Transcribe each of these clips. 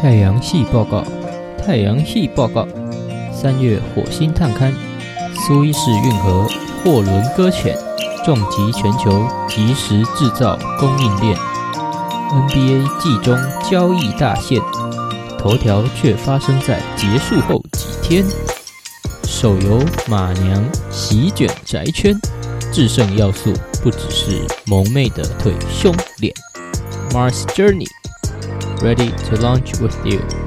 太阳系报告，太阳系报告，三月火星探勘，苏伊士运河货轮搁浅，重击全球即时制造供应链。NBA 季中交易大限，头条却发生在结束后几天。手游马娘席卷宅圈，制胜要素不只是萌妹的腿胸脸。Mars Journey。ready to launch with you.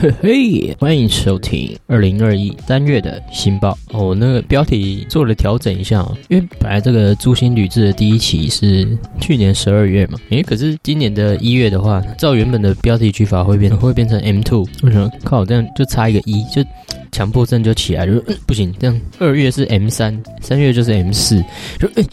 嘿 嘿，欢迎收听二零二一三月的新报哦。那个标题做了调整一下哦，因为本来这个《诛心旅志》的第一期是去年十二月嘛，诶，可是今年的一月的话，照原本的标题取法会变会变成 M two。为什么？靠，这样就差一个一，就强迫症就起来了。不行，这样二月是 M 三，三月就是 M 四，就诶。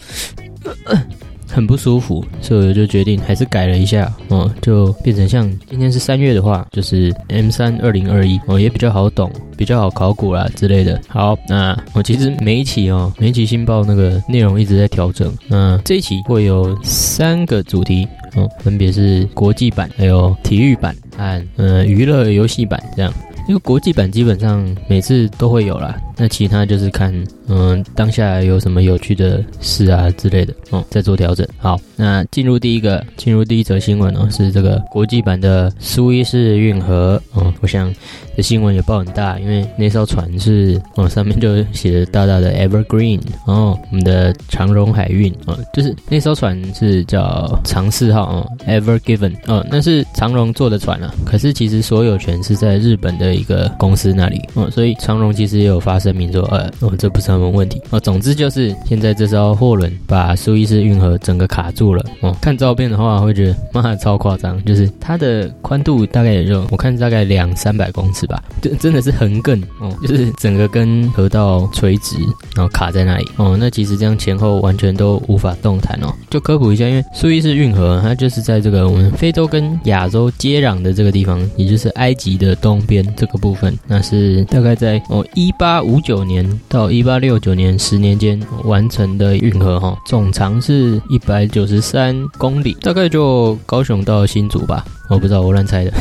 很不舒服，所以我就决定还是改了一下，哦，就变成像今天是三月的话，就是 M 三二零二一，哦，也比较好懂，比较好考古啦之类的。好，那我其实每一期哦，每一期新报那个内容一直在调整。那这一期会有三个主题，哦，分别是国际版、还有体育版和呃娱乐游戏版这样。因为国际版基本上每次都会有啦，那其他就是看嗯当下有什么有趣的事啊之类的哦，再做调整。好，那进入第一个，进入第一则新闻哦，是这个国际版的苏伊士运河哦，我想这新闻也报很大，因为那艘船是哦 上面就写着大大的 Evergreen 哦，我们的长荣海运哦，就是那艘船是叫长四号哦，Ever Given 哦，那是长荣做的船啊，可是其实所有权是在日本的。一个公司那里哦，所以长荣其实也有发声明说，呃，哦，这不是什么问题哦。总之就是现在这艘货轮把苏伊士运河整个卡住了哦。看照片的话会觉得妈超夸张，就是它的宽度大概也就我看大概两三百公尺吧，就真的是横亘哦，就是整个跟河道垂直，然后卡在那里哦。那其实这样前后完全都无法动弹哦。就科普一下，因为苏伊士运河它就是在这个我们非洲跟亚洲接壤的这个地方，也就是埃及的东边。这个部分，那是大概在哦一八五九年到一八六六九年十年间完成的运河哈，总长是一百九十三公里，大概就高雄到新竹吧，我不知道我乱猜的。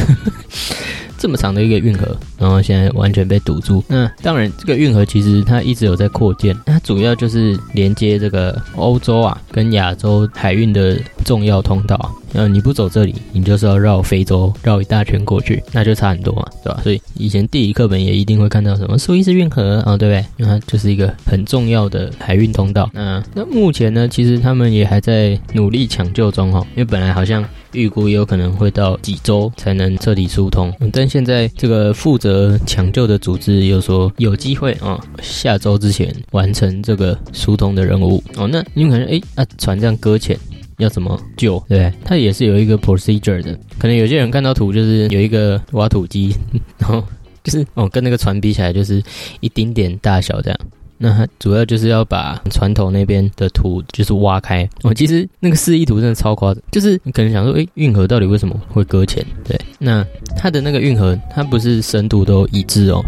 这么长的一个运河，然后现在完全被堵住。那当然，这个运河其实它一直有在扩建，它主要就是连接这个欧洲啊跟亚洲海运的重要通道。呃，你不走这里，你就是要绕非洲绕一大圈过去，那就差很多嘛，对吧？所以以前地理课本也一定会看到什么苏伊士运河啊，对不对？那就是一个很重要的海运通道。那那目前呢，其实他们也还在努力抢救中哈，因为本来好像预估也有可能会到几周才能彻底疏通，但现在这个负责抢救的组织又说有机会啊，下周之前完成这个疏通的任务哦。那你们可能哎，那船这样搁浅。要怎么救？对，它也是有一个 procedure 的。可能有些人看到图就是有一个挖土机，然后就是哦，跟那个船比起来就是一丁点大小这样。那它主要就是要把船头那边的土就是挖开。哦，其实那个示意图真的超夸张，就是你可能想说，诶，运河到底为什么会搁浅？对，那它的那个运河它不是深度都一致哦。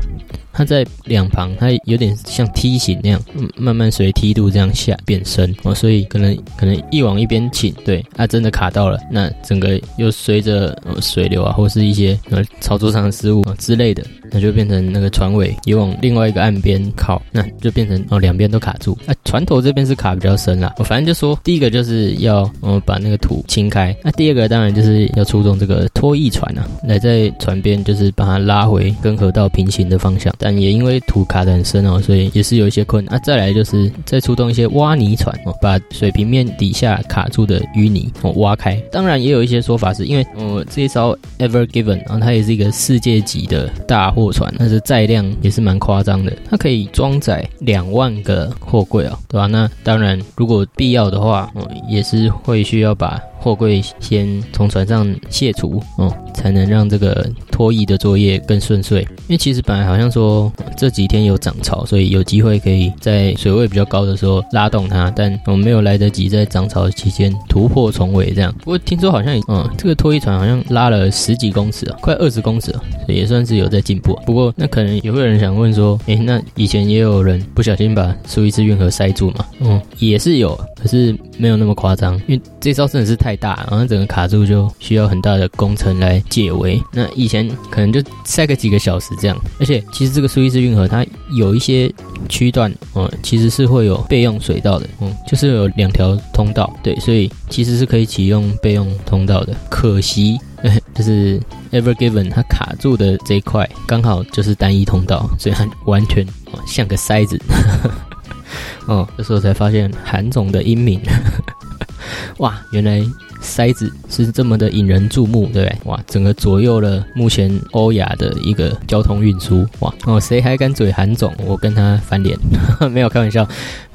它在两旁，它有点像梯形那样，慢慢随梯度这样下变深哦，所以可能可能一往一边倾，对，它，真的卡到了，那整个又随着水流啊，或是一些呃操作上的失误啊之类的，那就变成那个船尾也往另外一个岸边靠，那就变成哦两边都卡住，啊，船头这边是卡比较深啦，我反正就说第一个就是要嗯把那个土清开，那第二个当然就是要出动这个拖曳船啊，来在船边就是把它拉回跟河道平行的方向。但也因为土卡得很深哦，所以也是有一些困难啊。再来就是再出动一些挖泥船哦，把水平面底下卡住的淤泥哦挖开。当然也有一些说法是因为哦这一艘 Ever Given 啊，它也是一个世界级的大货船，但是载量也是蛮夸张的，它可以装载两万个货柜哦，对吧？那当然如果必要的话，嗯也是会需要把。货柜先从船上卸除哦，才能让这个拖曳的作业更顺遂。因为其实本来好像说这几天有涨潮，所以有机会可以在水位比较高的时候拉动它，但我们没有来得及在涨潮期间突破重围这样。不过听说好像嗯，这个拖曳船好像拉了十几公尺啊，快二十公尺了，也算是有在进步。不过那可能也会有人想问说，诶，那以前也有人不小心把苏伊士运河塞住嘛？嗯，也是有，可是没有那么夸张，因为这招真的是太大，然后整个卡住就需要很大的工程来解围。那以前可能就塞个几个小时这样，而且其实这个苏伊士运河它有一些区段哦，其实是会有备用水道的，嗯，就是有两条通道，对，所以其实是可以启用备用通道的。可惜，就是 Ever Given 它卡住的这一块刚好就是单一通道，所以它完全像个塞子。哦，这时候才发现韩总的英明，哇，原来。塞子是这么的引人注目，对不对？哇，整个左右了目前欧亚的一个交通运输，哇哦，谁还敢嘴韩总？我跟他翻脸，没有开玩笑。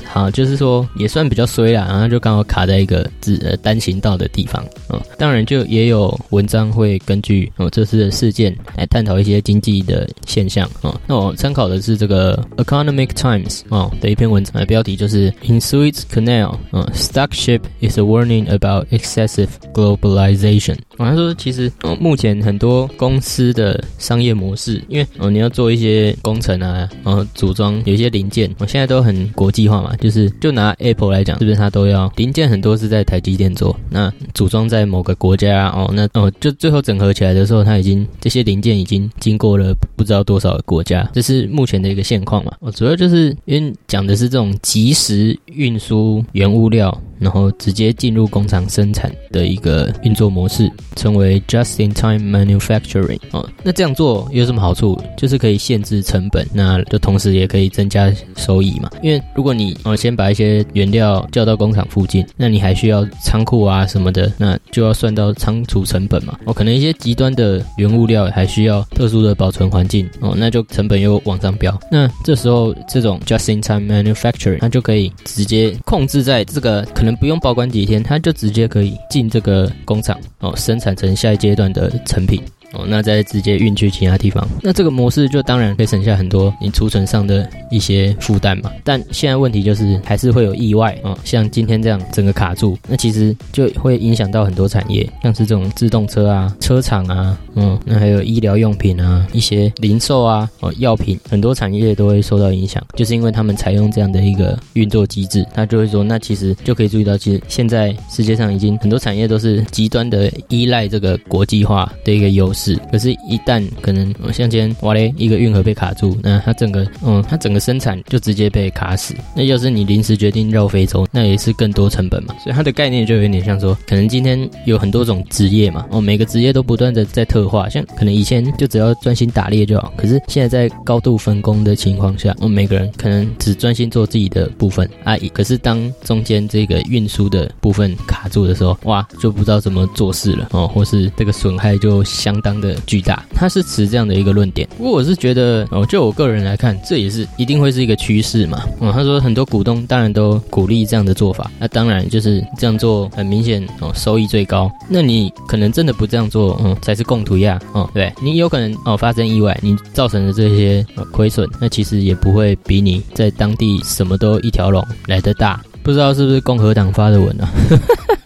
好，就是说也算比较衰啦，然后就刚好卡在一个只呃单行道的地方。嗯，当然就也有文章会根据哦这次的事件来探讨一些经济的现象。哦，那我参考的是这个 Economic Times 哦的一篇文章，标题就是 In Suez Canal，嗯，Stuck ship is a warning about Excess massive globalization. 他说，其实哦，目前很多公司的商业模式，因为哦你要做一些工程啊，然后组装有一些零件，我现在都很国际化嘛。就是就拿 Apple 来讲，是不是它都要零件很多是在台积电做，那组装在某个国家哦，那哦就最后整合起来的时候，它已经这些零件已经经过了不知道多少个国家，这是目前的一个现况嘛。哦，主要就是因为讲的是这种即时运输原物料。然后直接进入工厂生产的一个运作模式，称为 just-in-time manufacturing。哦，那这样做有什么好处？就是可以限制成本，那就同时也可以增加收益嘛。因为如果你哦先把一些原料叫到工厂附近，那你还需要仓库啊什么的，那就要算到仓储成本嘛。哦，可能一些极端的原物料还需要特殊的保存环境，哦，那就成本又往上飙。那这时候这种 just-in-time manufacturing，它就可以直接控制在这个可能。不用保管几天，它就直接可以进这个工厂哦，生生产成下一阶段的成品。哦，那再直接运去其他地方，那这个模式就当然可以省下很多你储存上的一些负担嘛。但现在问题就是还是会有意外啊，像今天这样整个卡住，那其实就会影响到很多产业，像是这种自动车啊、车厂啊，嗯，那还有医疗用品啊、一些零售啊、哦药品，很多产业都会受到影响，就是因为他们采用这样的一个运作机制，他就会说，那其实就可以注意到，其实现在世界上已经很多产业都是极端的依赖这个国际化的一个优势。是，可是，一旦可能像今天哇嘞，一个运河被卡住，那它整个，嗯，它整个生产就直接被卡死。那要是你临时决定绕非洲，那也是更多成本嘛。所以它的概念就有点像说，可能今天有很多种职业嘛，哦，每个职业都不断的在特化。像可能以前就只要专心打猎就好，可是现在在高度分工的情况下，我哦，每个人可能只专心做自己的部分啊。可是当中间这个运输的部分卡住的时候，哇，就不知道怎么做事了哦，或是这个损害就相当。的巨大，他是持这样的一个论点。不过我是觉得，哦，就我个人来看，这也是一定会是一个趋势嘛。哦，他说很多股东当然都鼓励这样的做法，那当然就是这样做很明显哦，收益最高。那你可能真的不这样做，嗯，才是共图呀。哦，对你有可能哦发生意外，你造成的这些亏损，那其实也不会比你在当地什么都一条龙来的大。不知道是不是共和党发的文啊？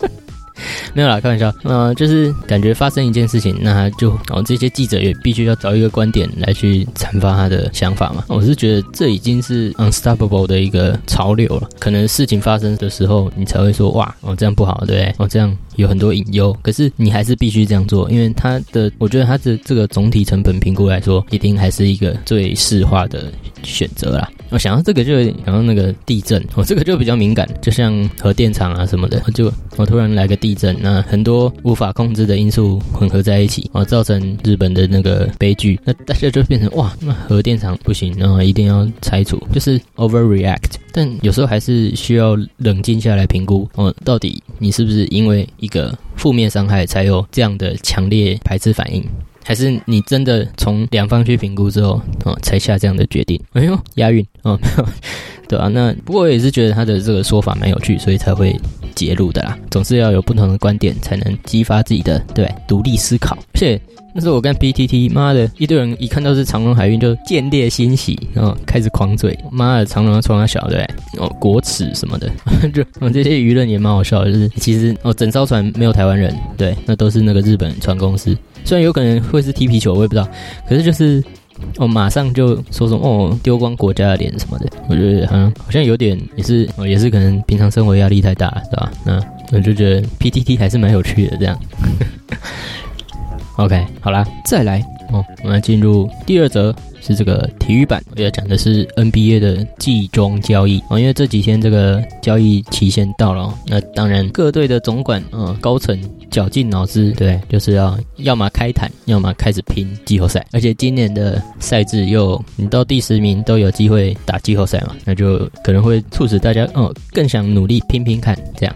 没有啦，开玩笑。呃，就是感觉发生一件事情，那他就哦，这些记者也必须要找一个观点来去阐发他的想法嘛。我是觉得这已经是 unstoppable 的一个潮流了。可能事情发生的时候，你才会说哇，哦这样不好，对不对？哦这样有很多隐忧，可是你还是必须这样做，因为他的，我觉得他的这个总体成本评估来说，一定还是一个最适化的选择啦。我想到这个就有点想到那个地震，我这个就比较敏感，就像核电厂啊什么的，就我突然来个地震，那很多无法控制的因素混合在一起，啊，造成日本的那个悲剧，那大家就变成哇，那核电厂不行，然后一定要拆除，就是 overreact。但有时候还是需要冷静下来评估，哦，到底你是不是因为一个负面伤害才有这样的强烈排斥反应？还是你真的从两方去评估之后，哦，才下这样的决定？哎呦，押韵哦，对啊，那不过我也是觉得他的这个说法蛮有趣，所以才会揭露的啦。总是要有不同的观点，才能激发自己的对独立思考。而且那时候我跟 PTT，妈的一堆人一看到是长隆海运就见猎欣喜，然后开始狂嘴，妈的长隆要冲他小对，哦国耻什么的，就哦这些舆论也蛮好笑，就是其实哦整艘船没有台湾人，对，那都是那个日本船公司，虽然有可能会是踢皮球，我也不知道，可是就是。哦，马上就说什么哦，丢光国家的脸什么的，我觉得好像好像有点也是哦，也是可能平常生活压力太大，是吧？那我就觉得 PTT 还是蛮有趣的这样。OK，好啦，再来哦，我们进入第二则。是这个体育版，我要讲的是 NBA 的季中交易。啊，因为这几天这个交易期限到了，那当然各队的总管啊高层绞尽脑汁，对，就是要要么开坛，要么开始拼季后赛，而且今年的赛制又你到第十名都有机会打季后赛嘛，那就可能会促使大家哦更想努力拼拼看这样。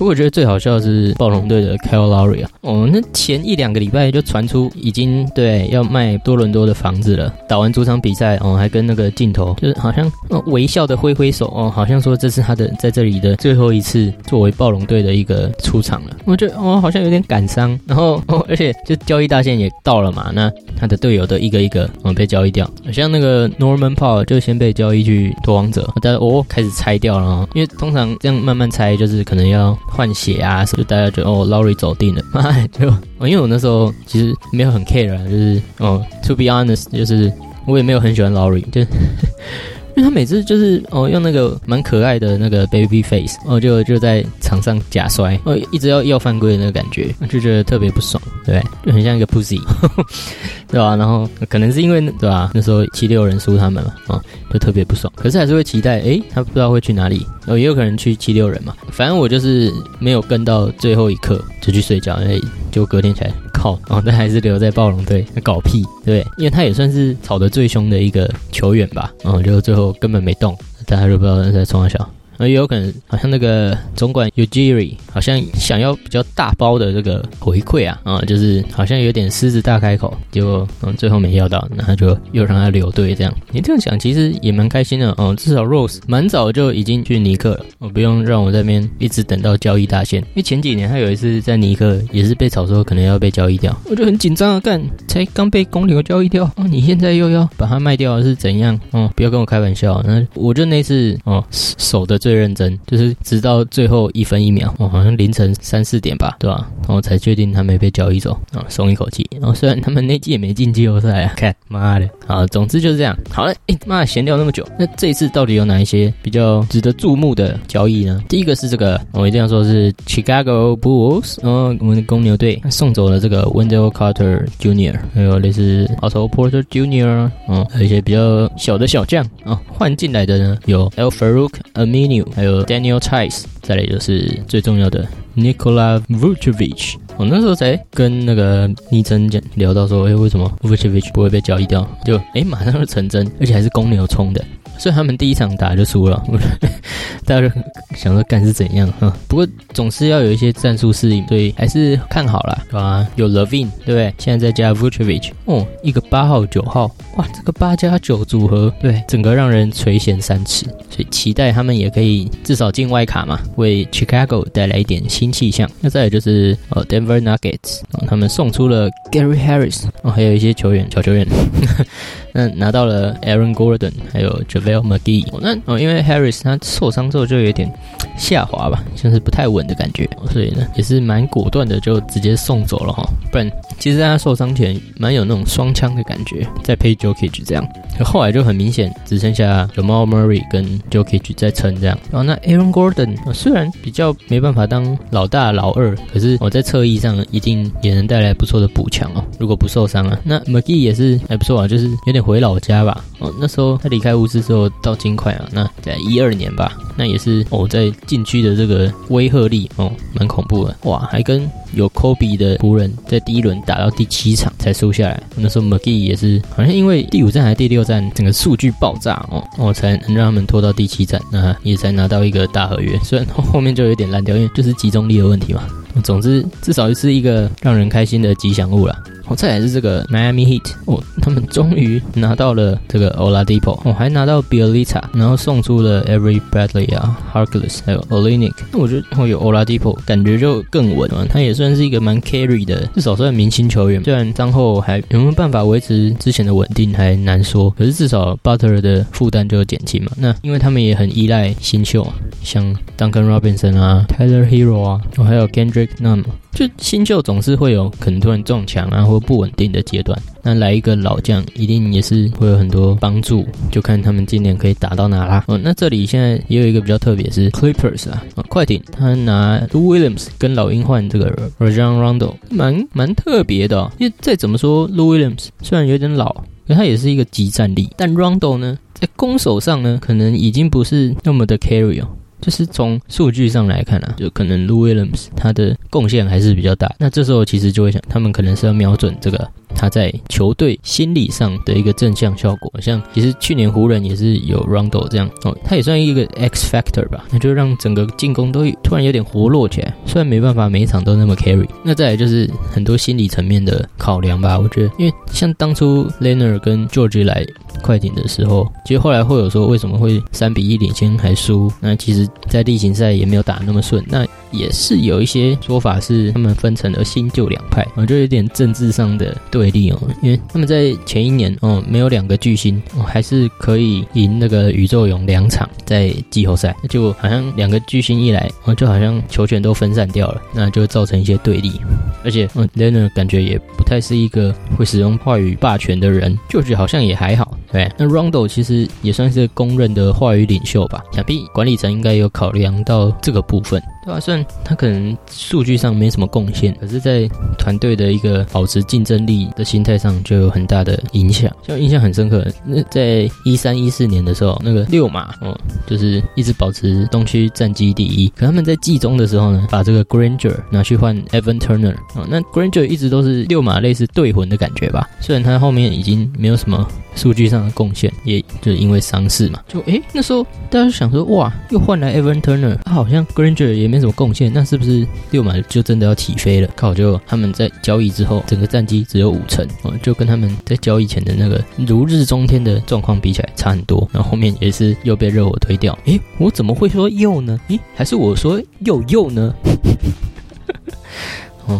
不过我觉得最好笑的是暴龙队的 Kyle Lowry 啊，哦，那前一两个礼拜就传出已经对要卖多伦多的房子了。打完主场比赛哦，还跟那个镜头就是好像微笑的挥挥手哦，好像说这是他的在这里的最后一次作为暴龙队的一个出场了。我觉得哦，好像有点感伤。然后，而且就交易大线也到了嘛，那他的队友都一个一个哦被交易掉，像那个 Norman Paul 就先被交易去夺王者，但是哦开始拆掉了，因为通常这样慢慢拆就是可能要。换血啊，所以大家觉得哦，Lori 走定了，就因为我那时候其实没有很 care 啊，就是哦，to be honest，就是我也没有很喜欢 Lori，就。因为他每次就是哦用那个蛮可爱的那个 baby face，哦就就在场上假摔，哦一直要要犯规的那个感觉，就觉得特别不爽，对，就很像一个 pussy，对吧？然后可能是因为对吧？那时候七六人输他们嘛，啊就特别不爽，可是还是会期待，诶，他不知道会去哪里，哦也有可能去七六人嘛，反正我就是没有跟到最后一刻就去睡觉，因为就隔天起来。好，哦，但还是留在暴龙队搞屁，对，因为他也算是吵得最凶的一个球员吧，嗯，就最后根本没动，大家都不知道他在冲啥。那也有可能，好像那个总管 Ujiri 好像想要比较大包的这个回馈啊，啊，就是好像有点狮子大开口，结果嗯最后没要到，那他就又让他留队这样。你这样想其实也蛮开心的哦，至少 Rose 蛮早就已经去尼克了，我不用让我这边一直等到交易大限。因为前几年他有一次在尼克也是被炒说可能要被交易掉，我就很紧张啊，干才刚被公牛交易掉哦，你现在又要把它卖掉是怎样？哦，不要跟我开玩笑，那我就那次哦守的最。最认真，就是直到最后一分一秒，哦，好像凌晨三四点吧，对吧？然后才确定他没被交易走，啊，松一口气。然后虽然他们那季也没进季后赛啊，看妈的，好，总之就是这样。好了，哎妈，闲聊那么久，那这一次到底有哪一些比较值得注目的交易呢？第一个是这个，我一定要说是 Chicago Bulls，嗯我们的公牛队送走了这个 Wendell Carter Jr.，还有类似 Otto Porter Jr.，嗯，还有一些比较小的小将啊，换进来的呢有 El Farouk Aminu。还有 Daniel Tice，再来就是最重要的 Nikola Vucevic。我那时候才跟那个昵称讲聊到说，哎，为什么 Vucevic 不会被交易掉？就哎，马上就成真，而且还是公牛冲的。所以他们第一场打就输了，大家就想说干是怎样哈？不过总是要有一些战术适应，所以还是看好了，对吧？有 Levine，对不对？现在再加 Vucevic，哦，一个八号九号，哇，这个八加九组合，对，整个让人垂涎三尺。所以期待他们也可以至少进外卡嘛，为 Chicago 带来一点新气象。那再来就是呃 Denver Nuggets，他们送出了 Gary Harris，哦，还有一些球员小球员。那拿到了 Aaron Gordon，还有 L McGee，。那哦，因为 Harris 他受伤之后就有点下滑吧，像是不太稳的感觉，所以呢也是蛮果断的，就直接送走了哈。不然，其实他受伤前蛮有那种双枪的感觉，在配 Jokic 这样。后来就很明显，只剩下 Jamal Murray 跟 Jokic 在撑这样。然后那 Aaron Gordon 虽然比较没办法当老大老二，可是我在侧翼上一定也能带来不错的补强哦。如果不受伤啊，那 McGee 也是还不错啊，就是有点。回老家吧，哦，那时候他离开乌斯之后到金块啊，那在一二年吧，那也是哦，在禁区的这个威慑力哦，蛮恐怖的，哇，还跟有科比的湖人，在第一轮打到第七场才输下来，那时候 McGee 也是好像因为第五站还是第六站，整个数据爆炸哦，哦，才能让他们拖到第七站，那也才拿到一个大合约，虽然后面就有点烂掉，因为就是集中力的问题嘛。总之，至少是一个让人开心的吉祥物了。哦，再来是这个 Miami Heat，哦，他们终于拿到了这个 Oladipo，哦，还拿到 Bielita，然后送出了 Every Bradley 啊，Harkless，还有 Olenek。那我觉得会有 Oladipo，感觉就更稳了。他也算是一个蛮 carry 的，至少算明星球员。虽然张后还有没有办法维持之前的稳定还难说，可是至少 Butler 的负担就减轻嘛。那因为他们也很依赖新秀啊，像 Duncan Robinson 啊，Tyler Hero 啊，哦，还有 Kendrick Nunn。就新秀总是会有可能突然撞墙啊，或不稳定的阶段。那来一个老将，一定也是会有很多帮助。就看他们今年可以打到哪啦。哦，那这里现在也有一个比较特别，是 Clippers 啊，快艇他拿 Lou Williams 跟老鹰换这个 Rajon Rondo，蛮蛮特别的。因为再怎么说，Lou Williams 虽然有点老，可他也是一个极战力。但 Rondo 呢，在攻守上呢，可能已经不是那么的 carry 哦。就是从数据上来看啊，就可能 Louis 他的贡献还是比较大。那这时候其实就会想，他们可能是要瞄准这个他在球队心理上的一个正向效果。像其实去年湖人也是有 Rondo 这样哦，他也算一个 X factor 吧，那就让整个进攻都突然有点活络起来。虽然没办法每一场都那么 carry，那再来就是很多心理层面的考量吧。我觉得，因为像当初 Leonard 跟 George 来。快艇的时候，其实后来会有说为什么会三比一领先还输？那其实，在例行赛也没有打那么顺。那也是有一些说法是他们分成了新旧两派，我就有点政治上的对立哦。因为他们在前一年哦没有两个巨星，还是可以赢那个宇宙勇两场在季后赛，就好像两个巨星一来，哦就好像球权都分散掉了，那就造成一些对立。而且，嗯，Lena 感觉也不太是一个会使用话语霸权的人，就觉好像也还好。对，那 Rondo 其实也算是公认的话语领袖吧，想必管理层应该有考量到这个部分。对啊，虽然他可能数据上没什么贡献，可是，在团队的一个保持竞争力的心态上就有很大的影响。像印象很深刻，那在一三一四年的时候，那个六马哦，就是一直保持东区战绩第一。可他们在季中的时候呢，把这个 Granger 拿去换 Evan Turner 哦，那 Granger 一直都是六马类似队魂的感觉吧。虽然他后面已经没有什么数据上的贡献，也就因为伤势嘛，就诶那时候大家就想说，哇，又换来 Evan Turner，他好像 Granger 也。没什么贡献，那是不是六马就真的要起飞了？靠，就他们在交易之后，整个战绩只有五成，哦，就跟他们在交易前的那个如日中天的状况比起来差很多。然后后面也是又被热火推掉。诶，我怎么会说又呢？诶，还是我说又又呢？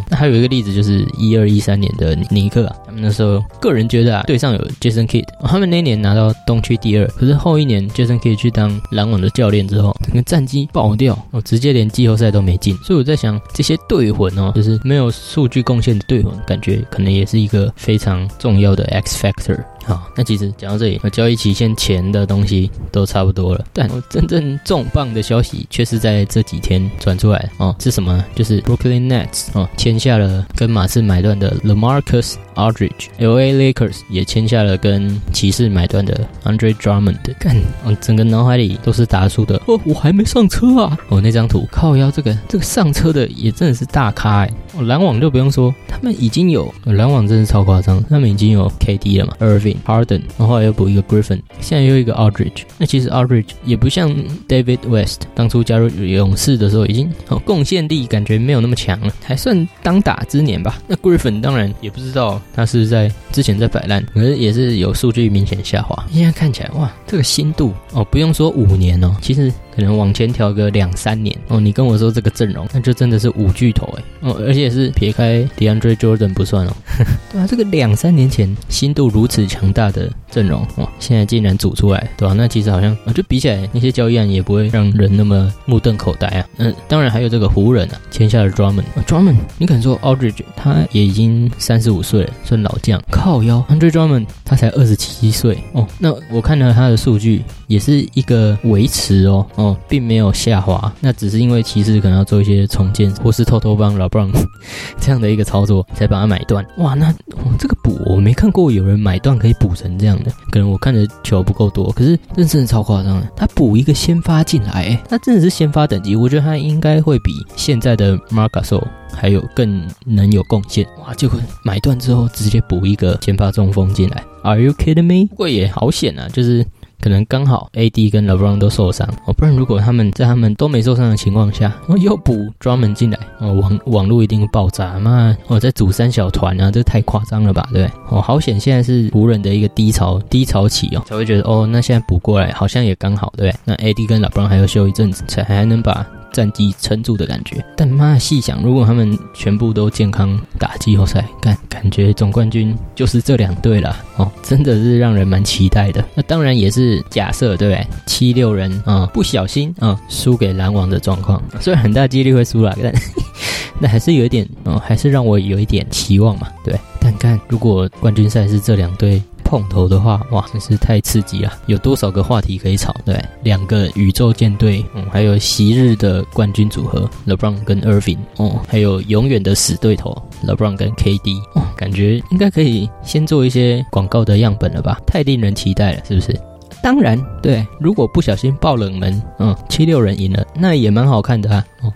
那还有一个例子就是一二一三年的尼克啊，他们那时候个人觉得啊，队上有 Jason Kidd，他们那年拿到东区第二，可是后一年 Jason Kidd 去当篮网的教练之后，整个战绩爆掉，哦，直接连季后赛都没进。所以我在想，这些队魂哦，就是没有数据贡献的队魂，感觉可能也是一个非常重要的 X factor。好，那其实讲到这里，交易期限前的东西都差不多了，但真正重磅的消息却是在这几天传出来哦，是什么？就是 Brooklyn Nets 哦签下了跟马刺买断的 LaMarcus Aldridge，LA Lakers 也签下了跟骑士买断的 Andre Drummond。干，我整个脑海里都是达叔的哦，我还没上车啊！哦，那张图靠腰，这个这个上车的也真的是大咖哎！哦，篮网就不用说，他们已经有篮网真是超夸张，他们已经有 KD 了嘛，Irving。Harden，然后又补一个 Griffin，现在又一个 Aldridge。那其实 Aldridge 也不像 David West 当初加入勇士的时候，已经贡献力感觉没有那么强了，还算当打之年吧。那 Griffin 当然也不知道他是在之前在摆烂，可是也是有数据明显下滑。现在看起来哇，这个新度哦，不用说五年哦，其实。可能往前调个两三年哦，你跟我说这个阵容，那就真的是五巨头哎哦，而且是撇开 DeAndre Jordan 不算哦，对啊，这个两三年前新度如此强大的阵容哦，现在竟然组出来，对吧？那其实好像啊，就比起来那些交易案也不会让人那么目瞪口呆啊。嗯，当然还有这个湖人啊，签下了 Drummond，Drummond，你可能说 Aldridge 他也已经三十五岁了，算老将，靠腰，Andre Drummond 他才二十七岁哦。那我看了他的数据，也是一个维持哦哦。并没有下滑，那只是因为骑士可能要做一些重建，或是偷偷帮老布朗 这样的一个操作，才把它买断。哇，那这个补我没看过有人买断可以补成这样的，可能我看的球不够多，可是这真的超夸张的。他补一个先发进来，他真的是先发等级，我觉得他应该会比现在的 Marcus 还有更能有贡献。哇，结果买断之后直接补一个先发中锋进来，Are you kidding me？不过也好险啊，就是。可能刚好 AD 跟 LeBron 都受伤哦，不然如果他们在他们都没受伤的情况下，哦又补专门进来哦，网网络一定爆炸嘛！哦，在组三小团啊，这太夸张了吧，对不对？哦，好险现在是湖人的一个低潮低潮期哦，才会觉得哦，那现在补过来好像也刚好，对不对？那 AD 跟 LeBron 还要休一阵子，才还能把。战绩撑住的感觉，但妈细想，如果他们全部都健康打季后赛，感感觉总冠军就是这两队了哦，真的是让人蛮期待的。那当然也是假设，对不对？七六人啊，不小心啊，输给篮网的状况，虽然很大几率会输了，但 那还是有一点哦，还是让我有一点期望嘛，对。但看如果冠军赛是这两队。碰头的话，哇，真是太刺激了！有多少个话题可以吵？对，两个宇宙舰队，嗯，还有昔日的冠军组合 LeBron 跟 Irving，哦，还有永远的死对头 LeBron 跟 KD，哦，感觉应该可以先做一些广告的样本了吧？太令人期待了，是不是？当然，对，如果不小心爆冷门，嗯，七六人赢了，那也蛮好看的啊。哦，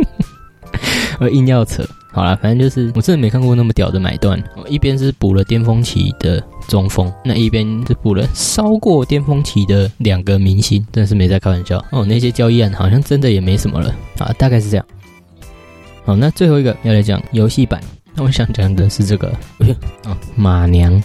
我硬要扯。好了，反正就是我真的没看过那么屌的买断。一边是补了巅峰期的中锋，那一边是补了超过巅峰期的两个明星，真的是没在开玩笑哦。那些交易案好像真的也没什么了啊，大概是这样。好，那最后一个要来讲游戏版，那我想讲的是这个，哦，马娘，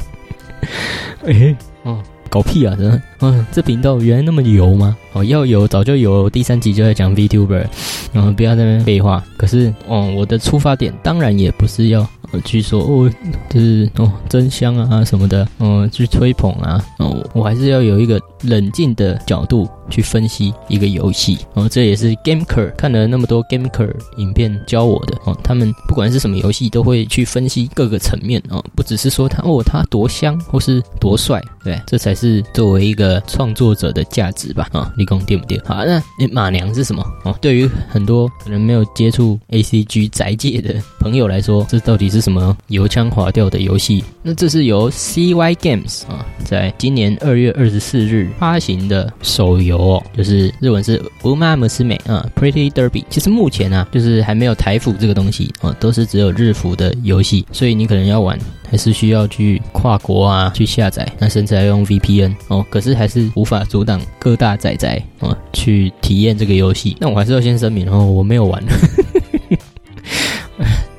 哎，哦。搞屁啊！真的，嗯，这频道原来那么油吗？哦，要油早就有，第三集就在讲 VTuber，然后不要在那边废话。可是，哦，我的出发点当然也不是要。呃，据说哦，就是哦，真香啊什么的，嗯，去吹捧啊，哦，我还是要有一个冷静的角度去分析一个游戏，哦，这也是 Gameker 看了那么多 Gameker 影片教我的，哦，他们不管是什么游戏，都会去分析各个层面，哦，不只是说他哦，他多香或是多帅，对，这才是作为一个创作者的价值吧，啊，立功对不对？好，那马娘是什么？哦，对于很多可能没有接触 ACG 宅界的朋友来说，这到底是？什么油腔滑调的游戏？那这是由 CY Games 啊，在今年二月二十四日发行的手游哦，就是日文是《乌玛姆斯美》啊，《Pretty Derby》。其实目前啊，就是还没有台服这个东西哦，都是只有日服的游戏，所以你可能要玩，还是需要去跨国啊去下载，那甚至要用 VPN 哦。可是还是无法阻挡各大仔仔啊去体验这个游戏。那我还是要先声明哦，我没有玩。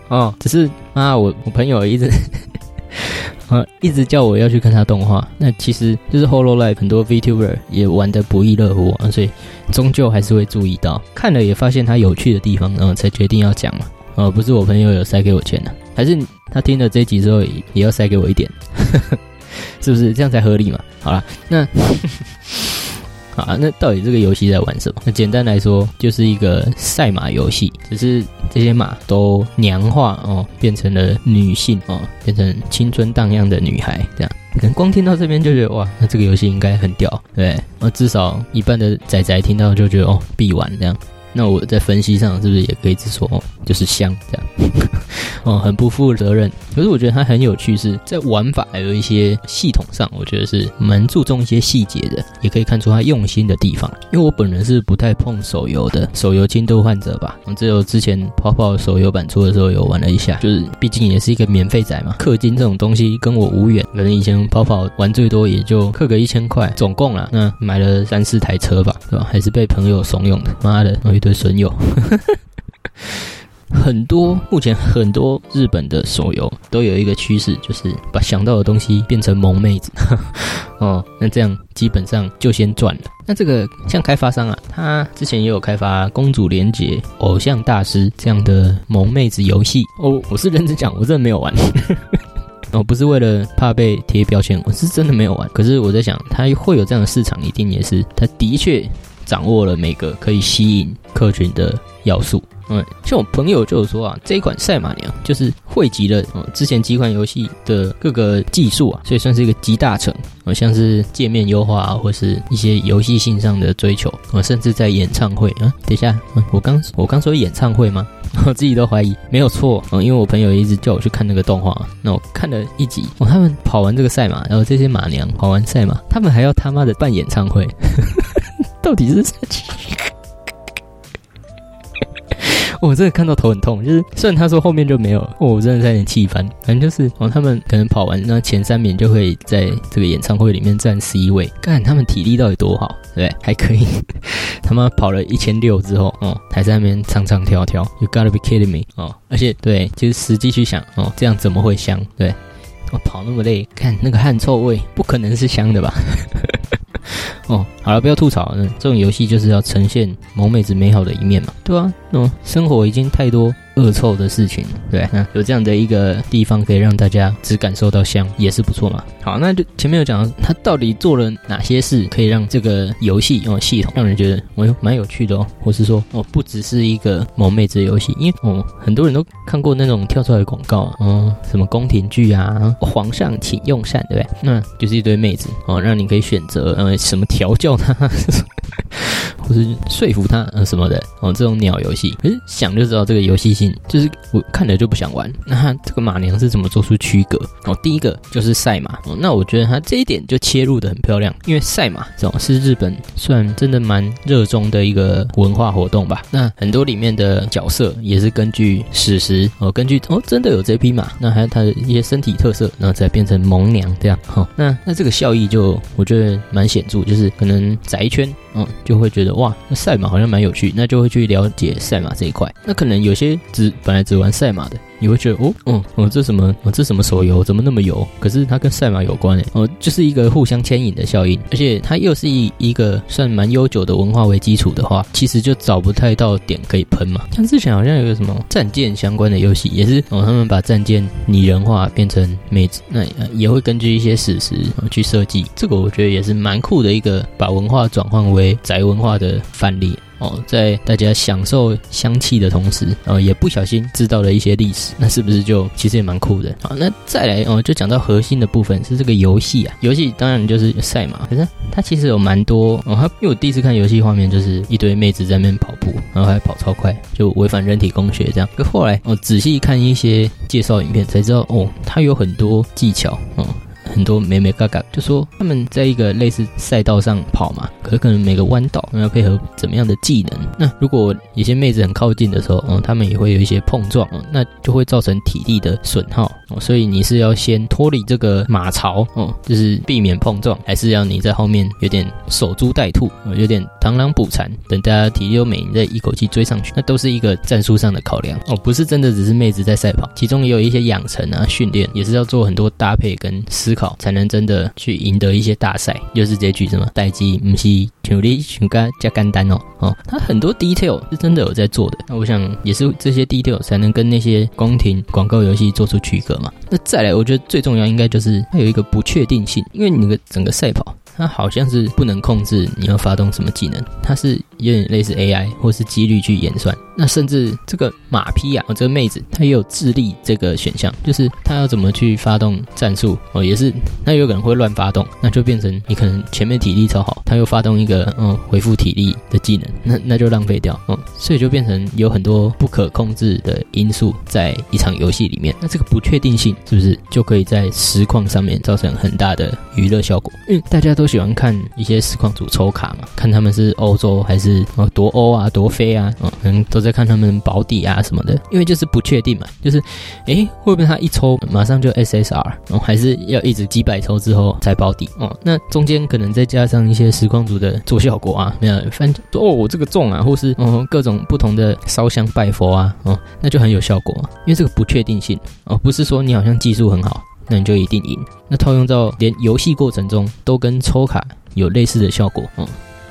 哦，只是啊，我我朋友一直啊 一直叫我要去看他动画，那其实就是《Hololive》很多 VTuber 也玩的不亦乐乎啊，所以终究还是会注意到，看了也发现他有趣的地方，然后才决定要讲嘛。哦，不是我朋友有塞给我钱的，还是他听了这集之后也要塞给我一点，是不是这样才合理嘛？好了，那。啊，那到底这个游戏在玩什么？那简单来说，就是一个赛马游戏，只是这些马都娘化哦，变成了女性哦，变成青春荡漾的女孩，这样。可能光听到这边就觉得哇，那这个游戏应该很屌，对？那至少一半的仔仔听到就觉得哦，必玩这样。那我在分析上是不是也可以只说哦，就是香这样，哦，很不负责任。可是我觉得它很有趣，是在玩法还有一些系统上，我觉得是蛮注重一些细节的，也可以看出他用心的地方。因为我本人是不太碰手游的，手游轻度患者吧。只有之前泡泡手游版出的时候有玩了一下，就是毕竟也是一个免费仔嘛，氪金这种东西跟我无缘。可能以前泡泡玩最多也就氪个一千块，总共了，那买了三四台车吧，对吧？还是被朋友怂恿的，妈的！一堆损友，很多目前很多日本的手游都有一个趋势，就是把想到的东西变成萌妹子。哦，那这样基本上就先赚了。那这个像开发商啊，他之前也有开发《公主连结》《偶像大师》这样的萌妹子游戏。哦，我是认真讲，我真的没有玩。哦，不是为了怕被贴标签，我是真的没有玩。可是我在想，他会有这样的市场，一定也是他的确。掌握了每个可以吸引客群的要素。嗯，像我朋友就有说啊，这一款赛马娘就是汇集了嗯之前几款游戏的各个技术啊，所以算是一个集大成。啊，像是界面优化啊，或是一些游戏性上的追求啊，甚至在演唱会啊。等一下，我刚我刚说演唱会吗？我自己都怀疑没有错嗯，因为我朋友一直叫我去看那个动画，那我看了一集哦，他们跑完这个赛马，然后这些马娘跑完赛马，他们还要他妈的办演唱会。到底是？我真的看到头很痛。就是虽然他说后面就没有，我真的在有点气翻。反正就是哦，他们可能跑完那前三名就会在这个演唱会里面占 C 位。看他们体力到底多好，对还可以。他妈跑了一千六之后，哦，还在那边唱唱跳跳。You gotta be kidding me！哦，而且对，就是实际去想，哦，这样怎么会香？对，我跑那么累，看那个汗臭味，不可能是香的吧？哦，好了，不要吐槽。嗯，这种游戏就是要呈现萌妹子美好的一面嘛，对啊，嗯，生活已经太多。恶臭的事情，对，那有这样的一个地方可以让大家只感受到香，也是不错嘛。好，那就前面有讲他到底做了哪些事，可以让这个游戏用系统让人觉得哦蛮有趣的哦，或是说哦不只是一个萌妹子游戏，因为哦很多人都看过那种跳出来的广告啊，哦什么宫廷剧啊，皇上请用膳，对不对？那就是一堆妹子哦，让你可以选择呃什么调教他。或是说服他呃什么的哦，这种鸟游戏，可是想就知道这个游戏性，就是我看了就不想玩。那这个马娘是怎么做出区隔？哦，第一个就是赛马哦，那我觉得他这一点就切入的很漂亮，因为赛马这种是日本算真的蛮热衷的一个文化活动吧。那很多里面的角色也是根据史实哦，根据哦真的有这匹马，那还有它的一些身体特色，然后再变成萌娘这样。好，那那这个效益就我觉得蛮显著，就是可能宅圈。嗯，就会觉得哇，那赛马好像蛮有趣，那就会去了解赛马这一块。那可能有些只本来只玩赛马的。你会觉得哦，嗯，哦，这什么？哦，这什么手游？怎么那么油？可是它跟赛马有关诶，哦，就是一个互相牵引的效应，而且它又是以一个算蛮悠久的文化为基础的话，其实就找不太到点可以喷嘛。像之前好像有个什么战舰相关的游戏，也是哦，他们把战舰拟人化变成妹子，那也会根据一些史实去设计。这个我觉得也是蛮酷的一个把文化转换为宅文化的范例。哦，在大家享受香气的同时，呃，也不小心知道了一些历史，那是不是就其实也蛮酷的？好，那再来哦，就讲到核心的部分是这个游戏啊，游戏当然就是赛马，可是它其实有蛮多哦，它因为我第一次看游戏画面就是一堆妹子在那边跑步，然后还跑超快，就违反人体工学这样。可后来我仔细看一些介绍影片才知道，哦，它有很多技巧，哦。很多美美嘎嘎就说他们在一个类似赛道上跑嘛，可是可能每个弯道要配合怎么样的技能。那如果有些妹子很靠近的时候，嗯，他们也会有一些碰撞，嗯，那就会造成体力的损耗。哦，所以你是要先脱离这个马槽，哦，就是避免碰撞，还是要你在后面有点守株待兔，有点螳螂捕蝉，等大家体力又美，你再一口气追上去，那都是一个战术上的考量。哦，不是真的只是妹子在赛跑，其中也有一些养成啊、训练，也是要做很多搭配跟思考。才能真的去赢得一些大赛，又是这句什么待机不是努力全干加干单哦哦，他很多 detail 是真的有在做的，那我想也是这些 detail 才能跟那些宫廷广告游戏做出区隔嘛。那再来，我觉得最重要应该就是它有一个不确定性，因为你的整个赛跑。它好像是不能控制你要发动什么技能，它是有点类似 AI 或是几率去演算。那甚至这个马匹啊，这个妹子她也有智力这个选项，就是她要怎么去发动战术哦，也是那有可能会乱发动，那就变成你可能前面体力超好，她又发动一个嗯恢复体力的技能，那那就浪费掉哦，所以就变成有很多不可控制的因素在一场游戏里面。那这个不确定性是不是就可以在实况上面造成很大的娱乐效果？因为大家都。喜欢看一些实况组抽卡嘛？看他们是欧洲还是哦夺欧啊夺飞啊？嗯，可能都在看他们保底啊什么的，因为就是不确定嘛。就是，诶，会不会他一抽马上就 SSR？哦，还是要一直几百抽之后才保底？哦，那中间可能再加上一些时光组的做效果啊，没有，反正哦我这个中啊，或是哦各种不同的烧香拜佛啊，哦那就很有效果。因为这个不确定性哦，不是说你好像技术很好。那你就一定赢。那套用到连游戏过程中都跟抽卡有类似的效果哦。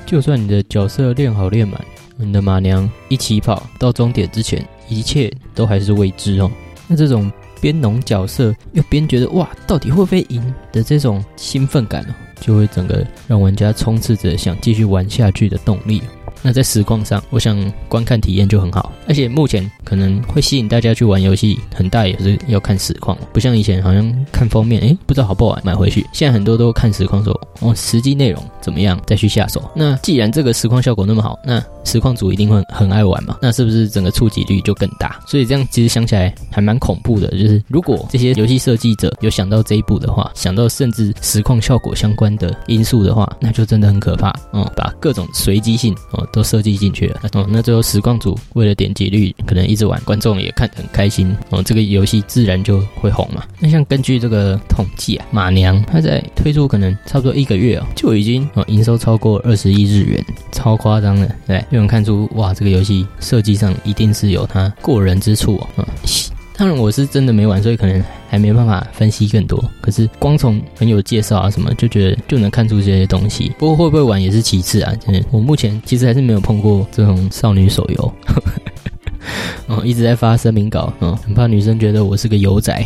就算你的角色练好练满，你的马娘一起跑到终点之前，一切都还是未知哦。那这种边农角色又边觉得哇，到底会不会赢的这种兴奋感哦，就会整个让玩家充斥着想继续玩下去的动力。那在实况上，我想观看体验就很好，而且目前可能会吸引大家去玩游戏，很大也是要看实况，不像以前好像看封面，诶，不知道好不好玩，买回去。现在很多都看实况说，哦，实际内容怎么样再去下手。那既然这个实况效果那么好，那实况组一定会很爱玩嘛，那是不是整个触及率就更大？所以这样其实想起来还蛮恐怖的，就是如果这些游戏设计者有想到这一步的话，想到甚至实况效果相关的因素的话，那就真的很可怕。嗯，把各种随机性哦。都设计进去了。哦，那最后实况组为了点击率，可能一直玩，观众也看得很开心。哦，这个游戏自然就会红嘛。那像根据这个统计啊，马娘她在推出可能差不多一个月哦，就已经哦营收超过二十亿日元，超夸张的，对，就能看出哇，这个游戏设计上一定是有它过人之处哦。当然我是真的没玩，所以可能还没办法分析更多。可是光从朋友介绍啊什么，就觉得就能看出这些东西。不过会不会玩也是其次啊，真的。我目前其实还是没有碰过这种少女手游，哦，一直在发声明稿，哦，很怕女生觉得我是个油仔。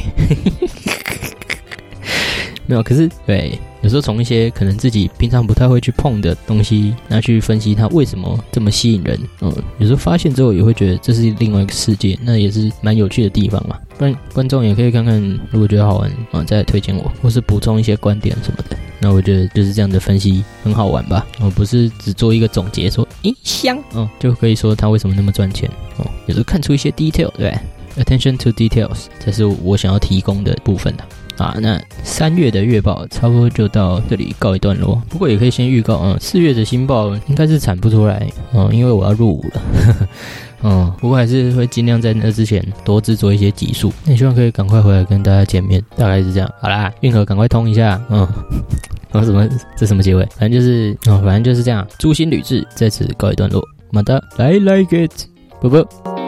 没有，可是对。有时候从一些可能自己平常不太会去碰的东西，拿去分析它为什么这么吸引人，嗯，有时候发现之后也会觉得这是另外一个世界，那也是蛮有趣的地方嘛。观观众也可以看看，如果觉得好玩啊，再推荐我，或是补充一些观点什么的。那我觉得就是这样的分析很好玩吧，我不是只做一个总结说，咦香，嗯，就可以说它为什么那么赚钱哦。有时候看出一些 detail，对，attention to details 才是我想要提供的部分的。啊那三月的月报差不多就到这里告一段落。不过也可以先预告啊，四月的新报应该是产不出来哦，因为我要入伍了。嗯，不过还是会尽量在那之前多制作一些集数。那希望可以赶快回来跟大家见面，大概是这样。好啦，运河赶快通一下。嗯，然后什么？这什么结尾？反正就是哦，反正就是这样。诛心履至在此告一段落。马达，I like it，啵啵。